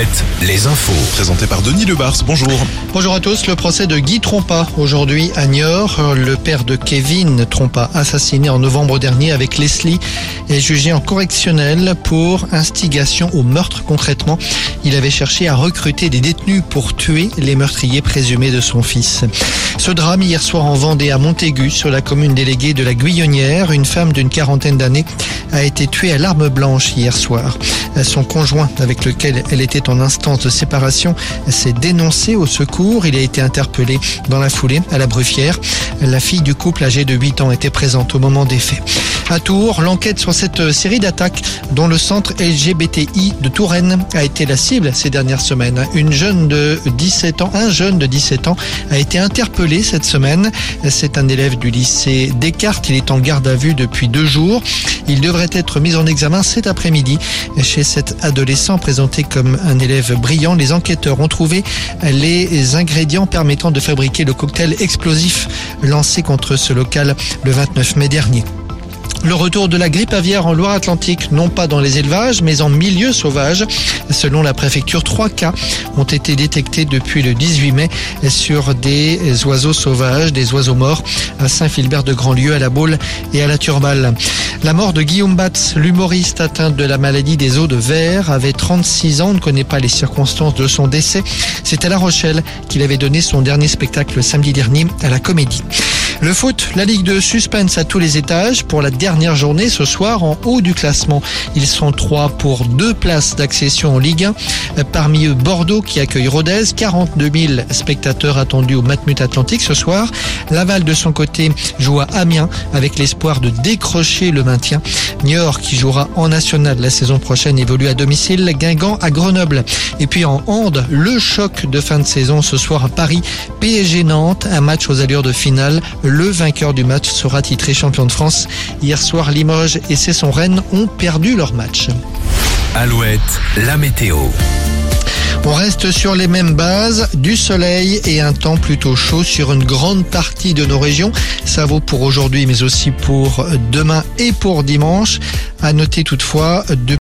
Alouette, les infos. Présenté par Denis Lebars, bonjour. Bonjour à tous, le procès de Guy Trompa aujourd'hui à Niort. Le père de Kevin Trompa, assassiné en novembre dernier avec Leslie, est jugé en correctionnel pour instigation au meurtre concrètement. Il avait cherché à recruter des détenus pour tuer les meurtriers présumés de son fils. Ce drame hier soir en Vendée à Montaigu, sur la commune déléguée de la Guyonnière, une femme d'une quarantaine d'années a été tuée à l'arme blanche hier soir. Son conjoint avec lequel elle était en instance de séparation s'est dénoncé au secours. Il a été interpellé dans la foulée à la Bruffière. La fille du couple âgée de 8 ans était présente au moment des faits. À Tours, l'enquête sur cette série d'attaques dont le centre LGBTI de Touraine a été la cible ces dernières semaines. Une jeune de 17 ans, un jeune de 17 ans a été interpellé cette semaine. C'est un élève du lycée Descartes. Il est en garde à vue depuis deux jours. Il devrait être mis en examen cet après-midi. Chez cet adolescent présenté comme un élève brillant, les enquêteurs ont trouvé les ingrédients permettant de fabriquer le cocktail explosif lancé contre ce local le 29 mai dernier. Le retour de la grippe aviaire en Loire-Atlantique, non pas dans les élevages, mais en milieu sauvage. Selon la préfecture, trois cas ont été détectés depuis le 18 mai sur des oiseaux sauvages, des oiseaux morts à Saint-Philbert de Grandlieu, à la Baule et à la Turballe. La mort de Guillaume Batz, l'humoriste atteint de la maladie des os de verre, avait 36 ans. On ne connaît pas les circonstances de son décès. C'est à La Rochelle qu'il avait donné son dernier spectacle samedi dernier à la Comédie. Le foot, la Ligue de suspense à tous les étages pour la dernière journée ce soir en haut du classement. Ils sont trois pour deux places d'accession en Ligue 1. Parmi eux, Bordeaux qui accueille Rodez. 42 000 spectateurs attendus au Matmut Atlantique ce soir. Laval de son côté joue à Amiens avec l'espoir de décrocher le maintien. Niort qui jouera en national la saison prochaine évolue à domicile. Guingamp à Grenoble. Et puis en Hand, le choc de fin de saison ce soir à Paris. PSG Nantes, un match aux allures de finale. Le vainqueur du match sera titré champion de France. Hier soir, Limoges et Cesson Rennes ont perdu leur match. Alouette, la météo. On reste sur les mêmes bases, du soleil et un temps plutôt chaud sur une grande partie de nos régions. Ça vaut pour aujourd'hui mais aussi pour demain et pour dimanche. À noter toutefois,